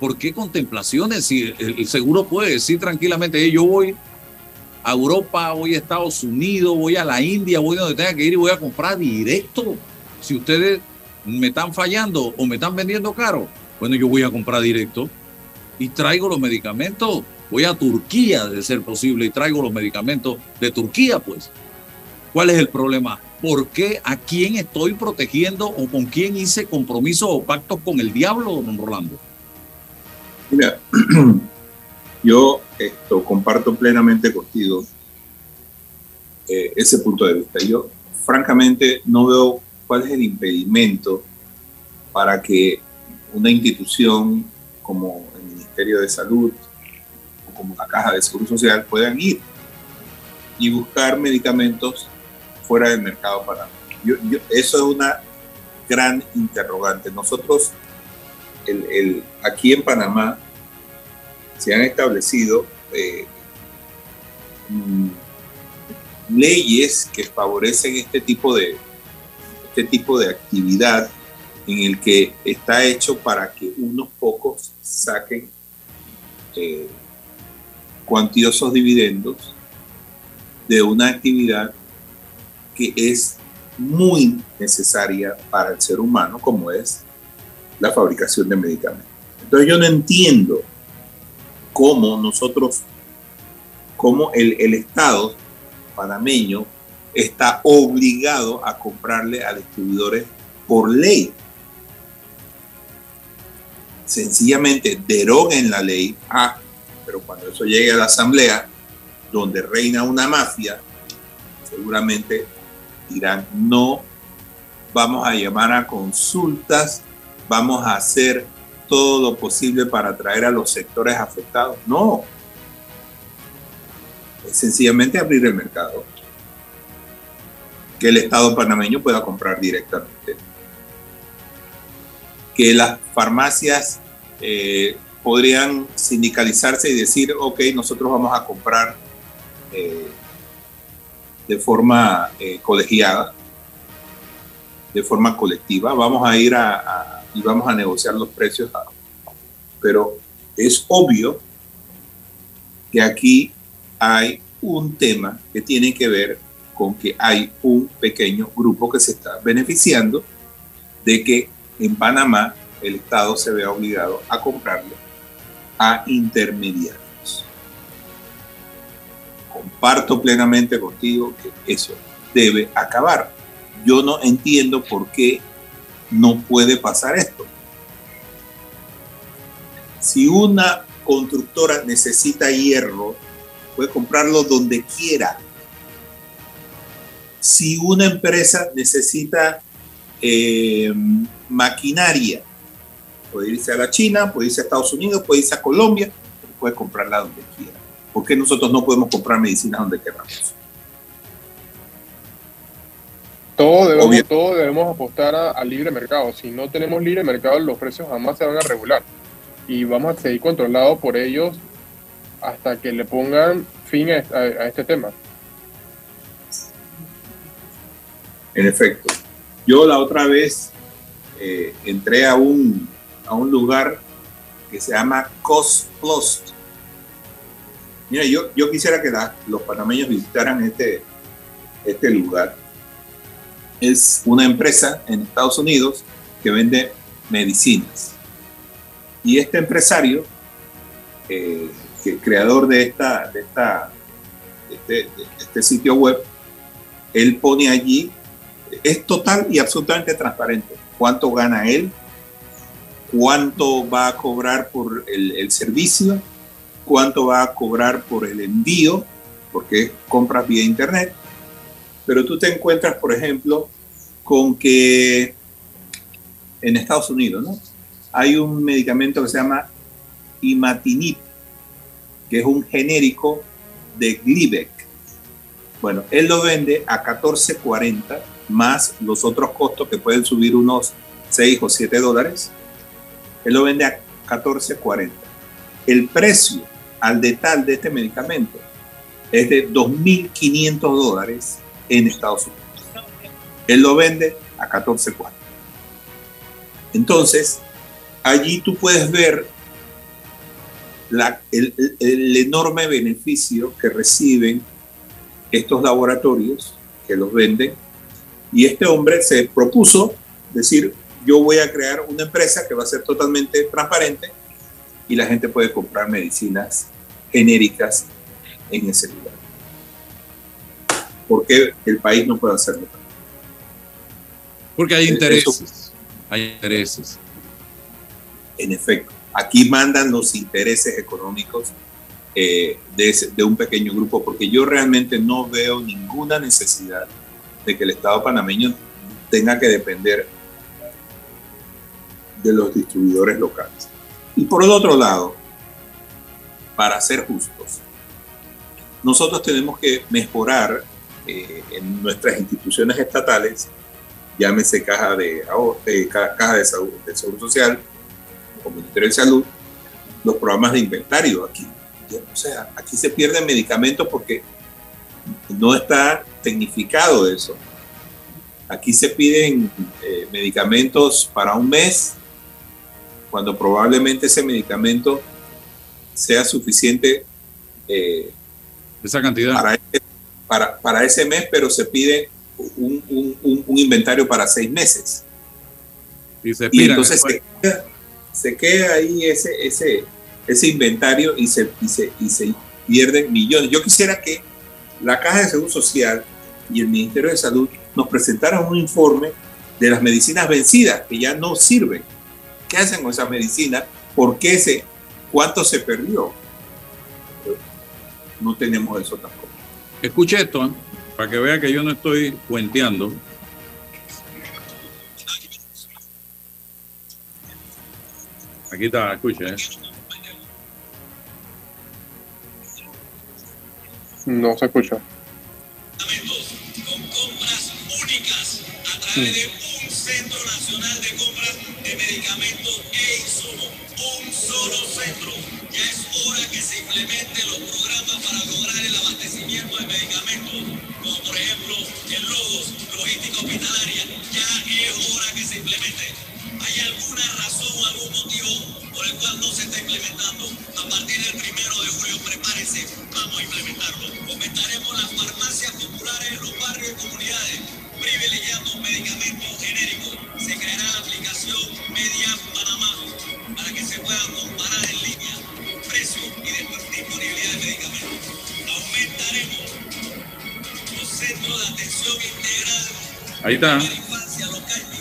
¿Por qué contemplaciones? Si el seguro puede decir tranquilamente, yo voy a Europa, voy a Estados Unidos, voy a la India, voy donde tenga que ir y voy a comprar directo. Si ustedes me están fallando o me están vendiendo caro, bueno, yo voy a comprar directo y traigo los medicamentos. Voy a Turquía, de ser posible, y traigo los medicamentos de Turquía, pues. ¿Cuál es el problema? ¿Por qué a quién estoy protegiendo o con quién hice compromisos o pactos con el diablo, don Rolando? Mira, yo esto comparto plenamente contigo eh, ese punto de vista. Yo francamente no veo cuál es el impedimento para que una institución como Ministerio de Salud o como la Caja de Seguro Social puedan ir y buscar medicamentos fuera del mercado para eso es una gran interrogante. Nosotros, aquí en Panamá, se han establecido eh, mm, leyes que favorecen este tipo de este tipo de actividad en el que está hecho para que unos pocos saquen eh, cuantiosos dividendos de una actividad que es muy necesaria para el ser humano, como es la fabricación de medicamentos. Entonces yo no entiendo cómo nosotros, cómo el, el Estado panameño está obligado a comprarle a distribuidores por ley. Sencillamente deroguen la ley, ah, pero cuando eso llegue a la asamblea, donde reina una mafia, seguramente dirán, no, vamos a llamar a consultas, vamos a hacer todo lo posible para atraer a los sectores afectados. No, es sencillamente abrir el mercado, que el Estado panameño pueda comprar directamente, que las farmacias eh, podrían sindicalizarse y decir, ok, nosotros vamos a comprar eh, de forma eh, colegiada, de forma colectiva. Vamos a ir a, y vamos a negociar los precios. pero es obvio que aquí hay un tema que tiene que ver con que hay un pequeño grupo que se está beneficiando de que en Panamá el Estado se vea obligado a comprarle a intermediarios comparto plenamente contigo que eso debe acabar. Yo no entiendo por qué no puede pasar esto. Si una constructora necesita hierro, puede comprarlo donde quiera. Si una empresa necesita eh, maquinaria, puede irse a la China, puede irse a Estados Unidos, puede irse a Colombia, puede comprarla donde quiera. ¿Por qué nosotros no podemos comprar medicina donde queramos? Todo debemos, todo debemos apostar al libre mercado. Si no tenemos libre mercado, los precios jamás se van a regular. Y vamos a seguir controlados por ellos hasta que le pongan fin a, este tema. En efecto. Yo la otra vez eh, entré a un, a un lugar que se llama Cost Plus Mira, yo, yo quisiera que los panameños visitaran este, este lugar. Es una empresa en Estados Unidos que vende medicinas. Y este empresario eh, que el creador de esta, de esta, de este, de este sitio web, él pone allí, es total y absolutamente transparente. ¿Cuánto gana él? ¿Cuánto va a cobrar por el, servicio? ¿Cuánto va a cobrar por el envío? Porque compras vía internet. Pero tú te encuentras, por ejemplo, con que en Estados Unidos, ¿no? Hay un medicamento que se llama imatinib, que es un genérico de Glivec. Bueno, él lo vende a 14.40 más los otros costos que pueden subir unos 6 o 7 dólares. Él lo vende a 14.40. El precio al detal de este medicamento es de 2.500 dólares en Estados Unidos. Él lo vende a 14.40. Entonces, allí tú puedes ver el, enorme beneficio que reciben estos laboratorios que los venden. Y este hombre se propuso decir, yo voy a crear una empresa que va a ser totalmente transparente y la gente puede comprar medicinas genéricas en ese lugar. ¿Por qué el país no puede hacerlo? Porque hay intereses. Hay intereses. En efecto, aquí mandan los intereses económicos eh, de, ese, de un pequeño grupo, porque yo realmente no veo ninguna necesidad de que el Estado panameño tenga que depender de los distribuidores locales. Y por el otro lado, para ser justos, nosotros tenemos que mejorar eh, en nuestras instituciones estatales, llámese caja de, eh, caja de, salud, de Seguro Social o Ministerio de Salud, los programas de inventario aquí. O sea, aquí se pierden medicamentos porque no está tecnificado eso. Aquí se piden eh, medicamentos para un mes, cuando probablemente ese medicamento sea suficiente eh, esa cantidad para, para, para, ese mes, pero se pide un, un, un inventario para seis meses. Y, se y entonces se queda, se queda, ahí ese, ese, ese inventario y se, y, se, y se pierden millones. Yo quisiera que la Caja de Seguro Social y el Ministerio de Salud nos presentaran un informe de las medicinas vencidas que ya no sirven. ¿Qué hacen con esas medicinas? ¿Por qué se, cuánto se perdió? No tenemos eso tampoco. Escuche esto, ¿eh? para que vea que yo no estoy cuenteando. Aquí está, escuche. ¿eh? No se escucha. De un centro nacional de compras de medicamentos e insumos. Un solo centro. Ya es hora que se implementen los programas para lograr el abastecimiento de medicamentos, como por ejemplo el Logos, logística hospitalaria. Ya es hora que se implemente. ¿Hay alguna razón algún motivo por el cual no se está implementando? A partir del primero de julio, prepárese, vamos a implementarlo. Fomentaremos las farmacias populares en los barrios y comunidades, privilegiando medicamentos genéricos. Se creará la aplicación Media Panamá para que se puedan comparar en línea precios y disponibilidad de medicamentos. Aumentaremos los centros de atención integral. Ahí está.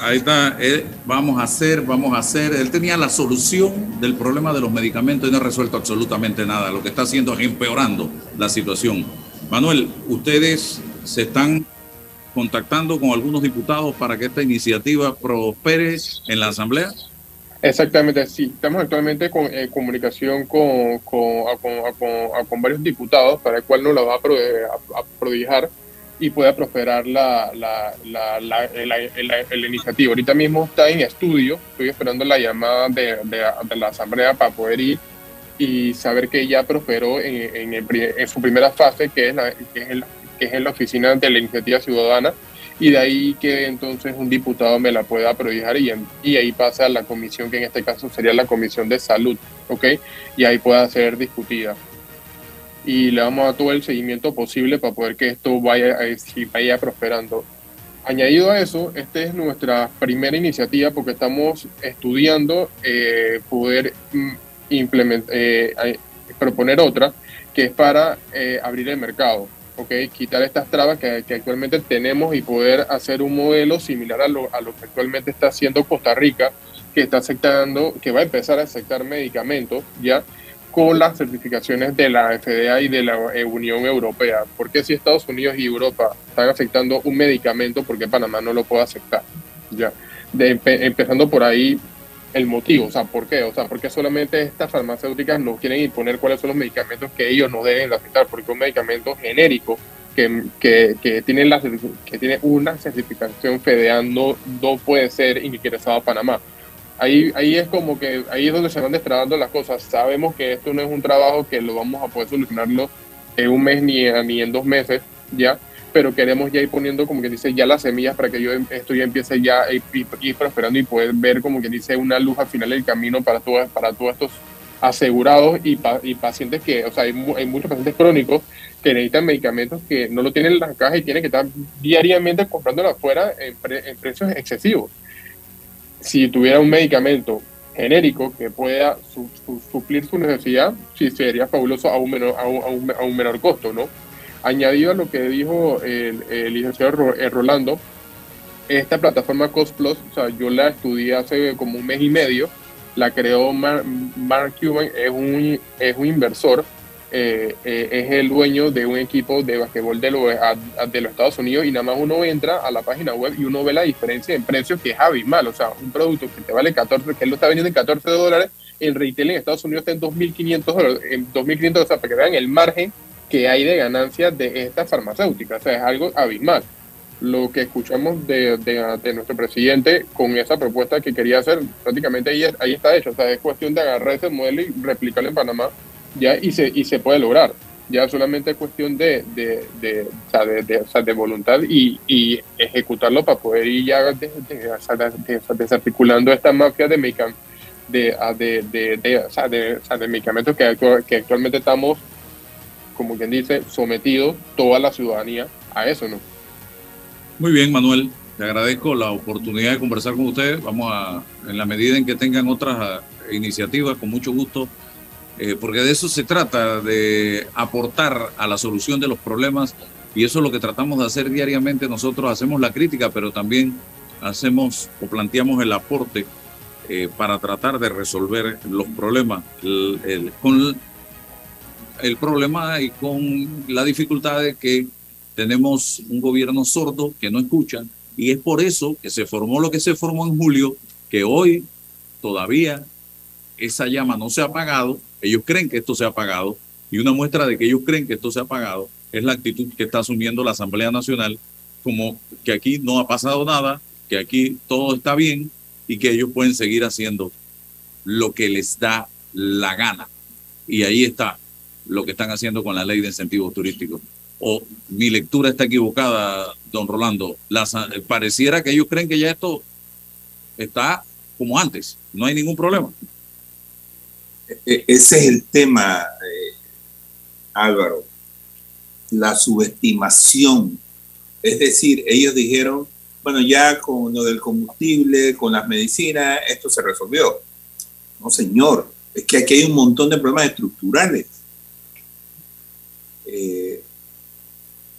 Ahí está, eh, vamos a hacer, vamos a hacer. Él tenía la solución del problema de los medicamentos y no ha resuelto absolutamente nada. Lo que está haciendo es empeorando la situación. Manuel, ustedes se están contactando con algunos diputados para que esta iniciativa prospere en la Asamblea. Exactamente, sí. Estamos actualmente con eh, comunicación con, con, con, con, con varios diputados para el cual nos la va a, a, a prodigar y pueda prosperar la, la, la, la, iniciativa. Ahorita mismo está en estudio, estoy esperando la llamada de, de, de la Asamblea para poder ir y saber que ya prosperó en, en, el, en su primera fase, que es, que, es el, que es en la oficina de la iniciativa ciudadana, y de ahí que entonces un diputado me la pueda prodigar y, y ahí pasa a la comisión, que en este caso sería la comisión de salud, ¿ok? Y ahí pueda ser discutida y le vamos a todo el seguimiento posible para poder que esto vaya, vaya prosperando. Añadido a eso, esta es nuestra primera iniciativa porque estamos estudiando eh, poder implementar, eh, proponer otra que es para eh, abrir el mercado, ¿ok? Quitar estas trabas que, actualmente tenemos y poder hacer un modelo similar a lo, a lo que actualmente está haciendo Costa Rica, que está aceptando, que va a empezar a aceptar medicamentos, ¿ya? con las certificaciones de la FDA y de la eh, Unión Europea. ¿Por qué si Estados Unidos y Europa están aceptando un medicamento, por qué Panamá no lo puede aceptar? Ya, empezando por ahí el motivo, o sea, ¿por qué? O sea, ¿por qué solamente estas farmacéuticas no quieren imponer cuáles son los medicamentos que ellos no deben aceptar? Porque un medicamento genérico que, que, que, tiene, la, que tiene una certificación FDA no, no puede ser ingresado a Panamá ahí, ahí es como que ahí es donde se van destrabando las cosas. Sabemos que esto no es un trabajo que lo vamos a poder solucionarlo en un mes ni, ni en dos meses, ya, pero queremos ya ir poniendo, como que dice, ya las semillas para que yo em, esto ya empiece ya a ir, prosperando y poder ver, como que dice, una luz al final del camino para, todas, para todos estos asegurados y, y pacientes que, o sea, hay, hay, muchos pacientes crónicos que necesitan medicamentos que no lo tienen en la caja y tienen que estar diariamente comprándolo afuera en, precios excesivos si tuviera un medicamento genérico que pueda suplir su necesidad, sí sería fabuloso a un menor, a un, a un, menor costo, ¿no? Añadido a lo que dijo el, licenciado eh, Rolando, esta plataforma Cost Plus, o sea, yo la estudié hace como un mes y medio, la creó Mark, Mark Cuban, es un, es un inversor eh, eh, es el dueño de un equipo de basquetbol de, de los Estados Unidos y nada más uno entra a la página web y uno ve la diferencia en precios que es abismal. O sea, un producto que te vale 14, que él lo está vendiendo en 14 dólares, en retail en Estados Unidos está en 2.500 dólares, en 2.500 o sea, para que vean el margen que hay de ganancias de esta farmacéutica. O sea, es algo abismal. Lo que escuchamos de, de, nuestro presidente con esa propuesta que quería hacer, prácticamente ahí, ahí está hecho. O sea, es cuestión de agarrar ese modelo y replicarlo en Panamá ya y se, y se puede lograr. Ya solamente es cuestión de, de, de, o sea, de, o sea, de voluntad y, y, ejecutarlo para poder ir ya desarticulando esta mafia de, de, de, de, o sea, de, de medicamentos que, que actualmente estamos, como quien dice, sometidos toda la ciudadanía a eso, ¿no? Muy bien, Manuel. Te agradezco la oportunidad de conversar con ustedes. Vamos a, en la medida en que tengan otras eh, iniciativas, con mucho gusto eh, porque de eso se trata, de aportar a la solución de los problemas y eso es lo que tratamos de hacer diariamente. Nosotros hacemos la crítica, pero también hacemos o planteamos el aporte eh, para tratar de resolver los problemas con el problema y con la dificultad de que tenemos un gobierno sordo que no escucha y es por eso que se formó lo que se formó en julio, que hoy todavía esa llama no se ha apagado ellos creen que esto se ha pagado y una muestra de que ellos creen que esto se ha pagado es la actitud que está asumiendo la Asamblea Nacional como que aquí no ha pasado nada, que aquí todo está bien y que ellos pueden seguir haciendo lo que les da la gana. Y ahí está lo que están haciendo con la ley de incentivos turísticos. O mi lectura está equivocada, don Rolando. pareciera que ellos creen que ya esto está como antes, no hay ningún problema. E-, ese es el tema, eh, Álvaro, la subestimación. Es decir, ellos dijeron, bueno, ya con lo del combustible, con las medicinas, esto se resolvió. No, señor, es que aquí hay un montón de problemas estructurales eh,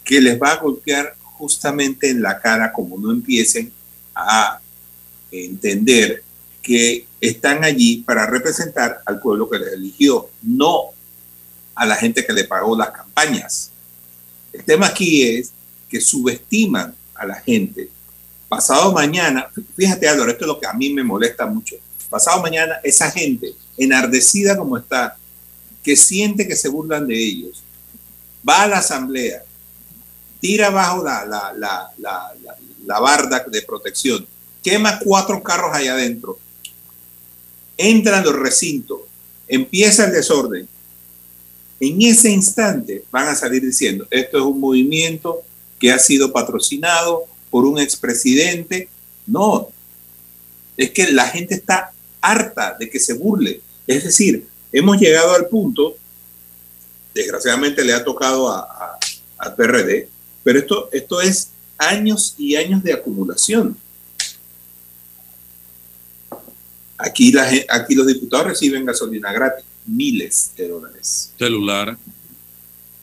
que les va a golpear justamente en la cara como no empiecen a entender que están allí para representar al pueblo que les eligió, no a la gente que le pagó las campañas. El tema aquí es que subestiman a la gente. Pasado mañana, fíjate Álvaro, esto es lo que a mí me molesta mucho. Pasado mañana, esa gente enardecida como está, que siente que se burlan de ellos, va a la asamblea, tira abajo la, la, la, la barda de protección, quema cuatro carros allá adentro, entran los recintos, empieza el desorden. En ese instante van a salir diciendo, esto es un movimiento que ha sido patrocinado por un expresidente. No, es que la gente está harta de que se burle. Es decir, hemos llegado al punto, desgraciadamente le ha tocado a, al PRD, pero esto, esto es años y años de acumulación. Aquí, la, aquí los diputados reciben gasolina gratis. miles de dólares. Celular.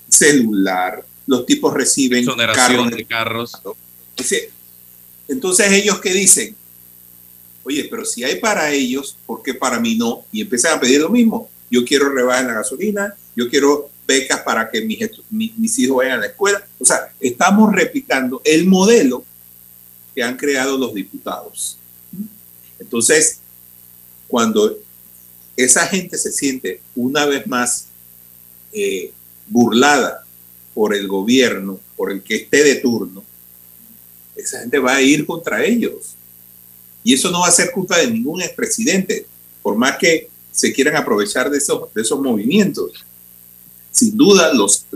Celular. Los tipos reciben carros de carros. Entonces ellos qué dicen, oye, pero si hay para ellos, ¿por qué para mí no? Y empiezan a pedir lo mismo. Yo quiero rebajar la gasolina, yo quiero becas para que mis, mis hijos vayan a la escuela. O sea, estamos replicando el modelo que han creado los diputados. Entonces, cuando esa gente se siente una vez más eh, burlada por el gobierno, por el que esté de turno, esa gente va a ir contra ellos. Y eso no va a ser culpa de ningún expresidente, por más que se quieran aprovechar de esos, de esos movimientos. Sin duda, los,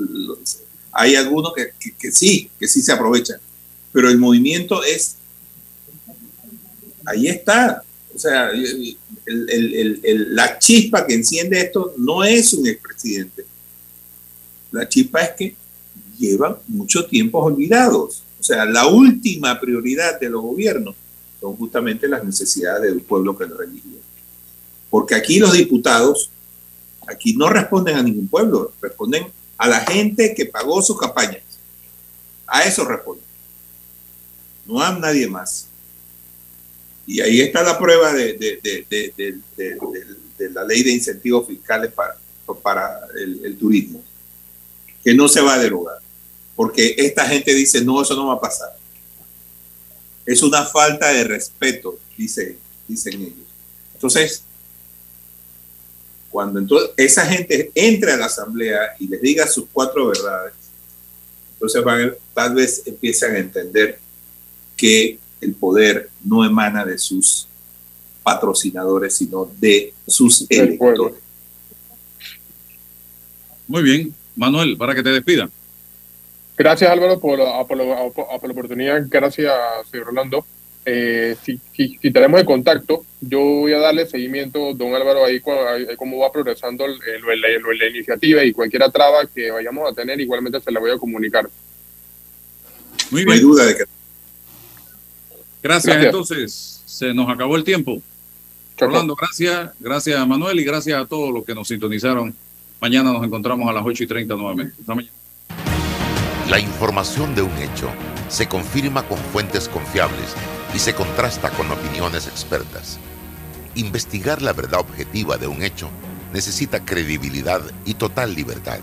hay algunos que, sí, que sí se aprovechan, pero el movimiento es, ahí está. O sea, la chispa que enciende esto no es un expresidente. La chispa es que llevan mucho tiempo olvidados. O sea, la última prioridad de los gobiernos son justamente las necesidades del pueblo que lo eligió. Porque aquí los diputados, aquí no responden a ningún pueblo, responden a la gente que pagó sus campañas. A eso responden. No a nadie más. Y ahí está la prueba de, la ley de incentivos fiscales para, el turismo, que no se va a derogar porque esta gente dice, no, eso no va a pasar. Es una falta de respeto, dice, dicen ellos. Entonces, cuando entonces esa gente entre a la asamblea y les diga sus cuatro verdades, entonces van, tal vez empiezan a entender que el poder no emana de sus patrocinadores, sino de sus electores. Muy bien, Manuel, para que te despidan. Gracias Álvaro por, por, la oportunidad, gracias señor Rolando. Eh, si, si, tenemos el contacto, yo voy a darle seguimiento, don Álvaro, ahí, cómo va progresando la iniciativa y cualquier traba que vayamos a tener, igualmente se la voy a comunicar. Muy bien. No hay duda de que... Gracias, entonces, se nos acabó el tiempo. Rolando, gracias, gracias a Manuel y gracias a todos los que nos sintonizaron. Mañana nos encontramos a las 8 y 30 nuevamente. Hasta mañana. La información de un hecho se confirma con fuentes confiables y se contrasta con opiniones expertas. Investigar la verdad objetiva de un hecho necesita credibilidad y total libertad.